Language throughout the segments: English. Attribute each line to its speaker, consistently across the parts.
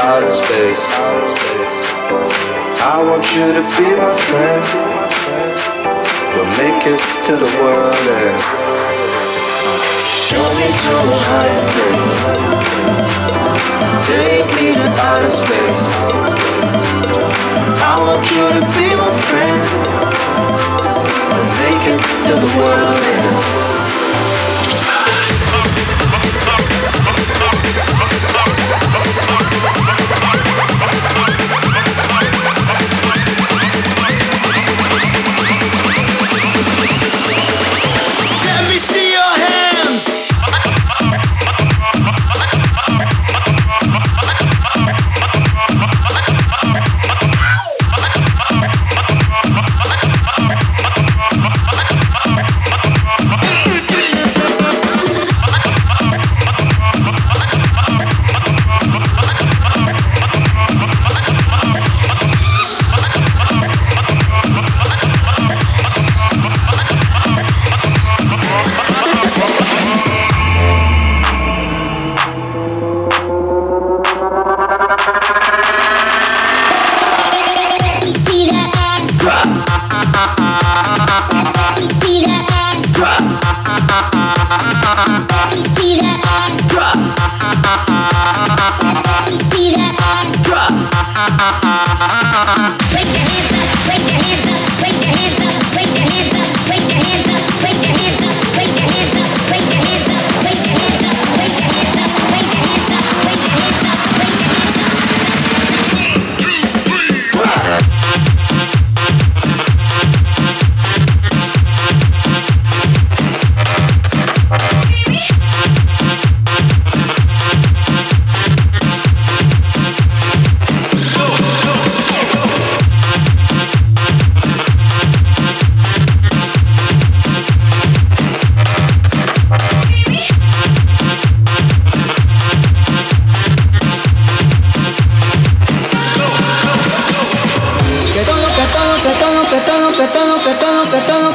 Speaker 1: outer space. I want you to be my friend. We'll make it to the world end. Show me to a higher place. Take me to outer space. I want you to be my friend. We'll make it to the world end.
Speaker 2: que
Speaker 3: todo, que todo, que todo,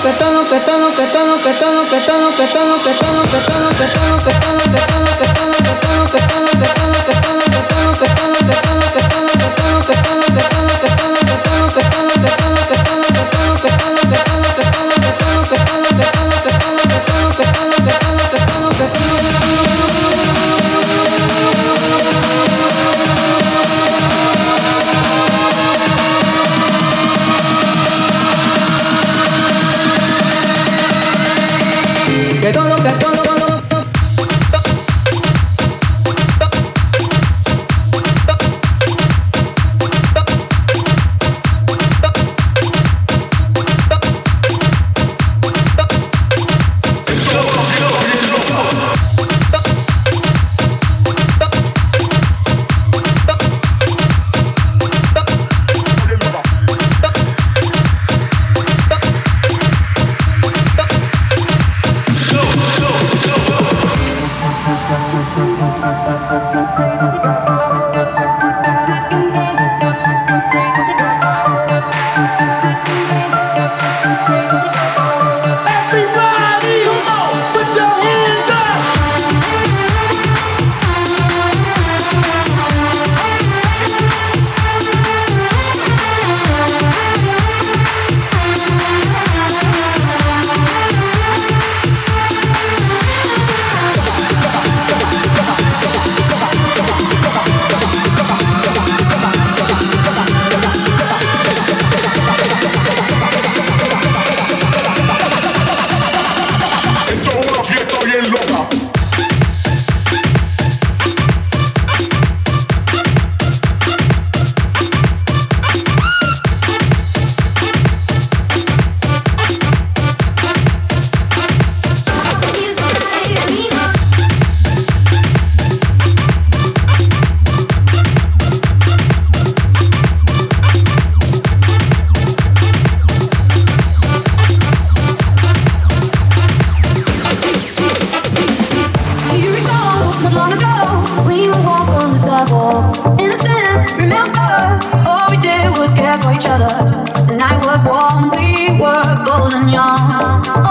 Speaker 3: was warm, we were golden young.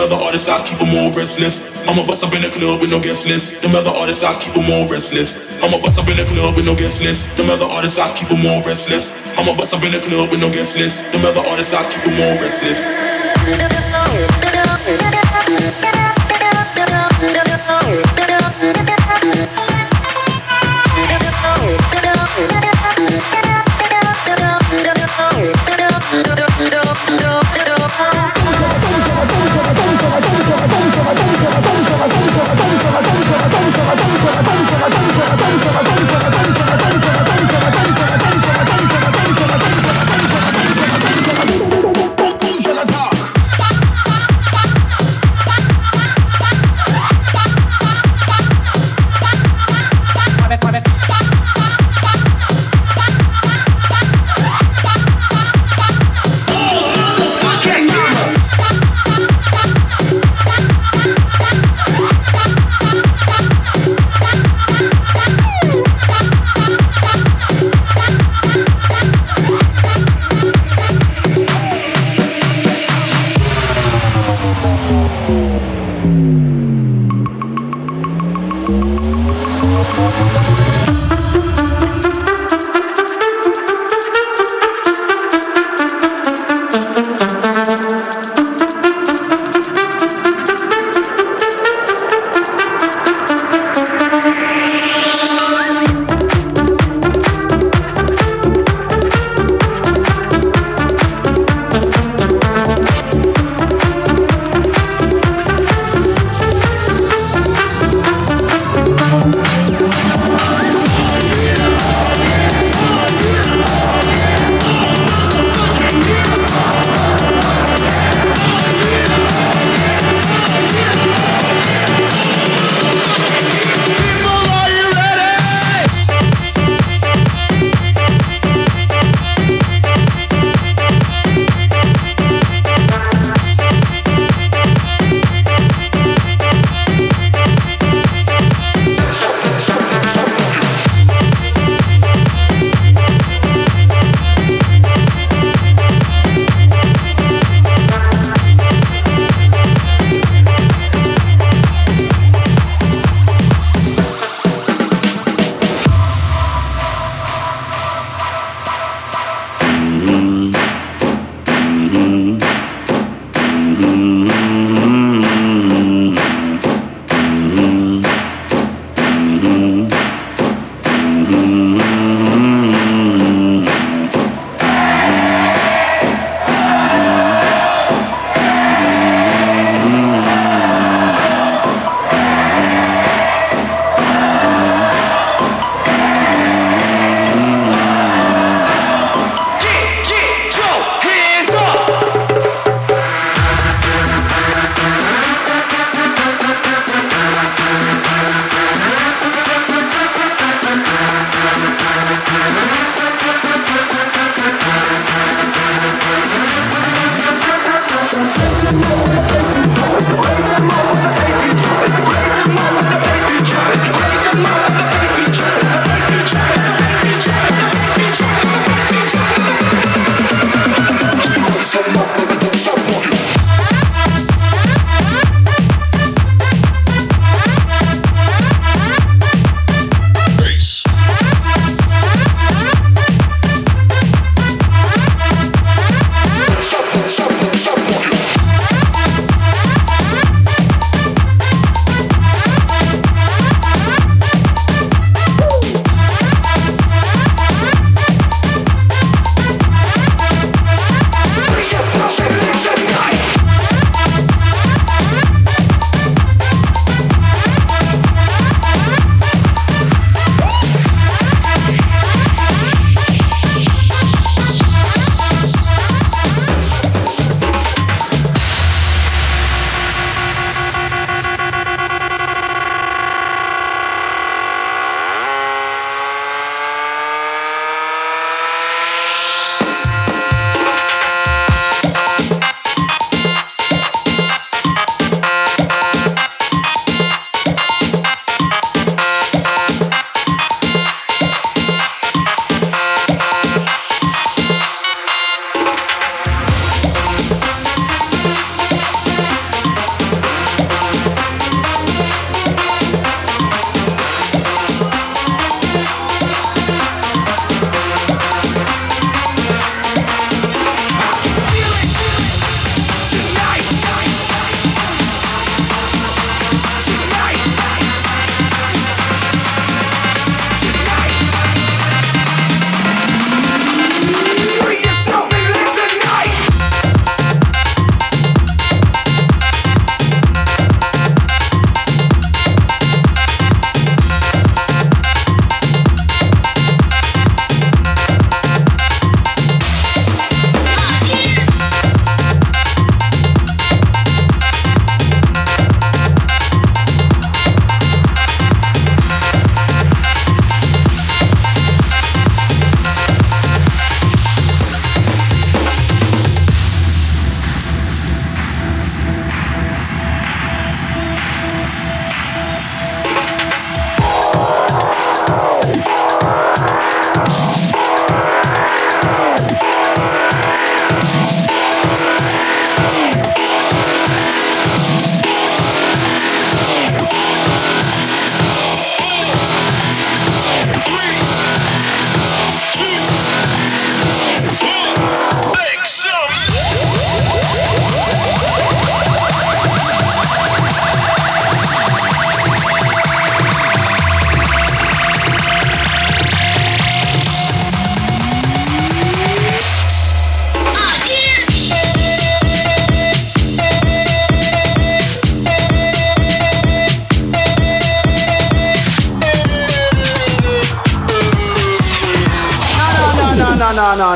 Speaker 3: Them other artists, I keep them all restless. I'm a bust up in the club with no guest list. Them other artists, I keep them all restless. I'm a bust up in the club with no guest list. Them other artists, I keep them all restless. I'm a bust up in the club with no guest list. Them other artists, I keep them all restless.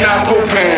Speaker 4: no. Sound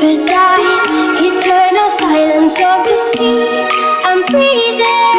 Speaker 5: deeper eternal silence of the sea. I'm breathing.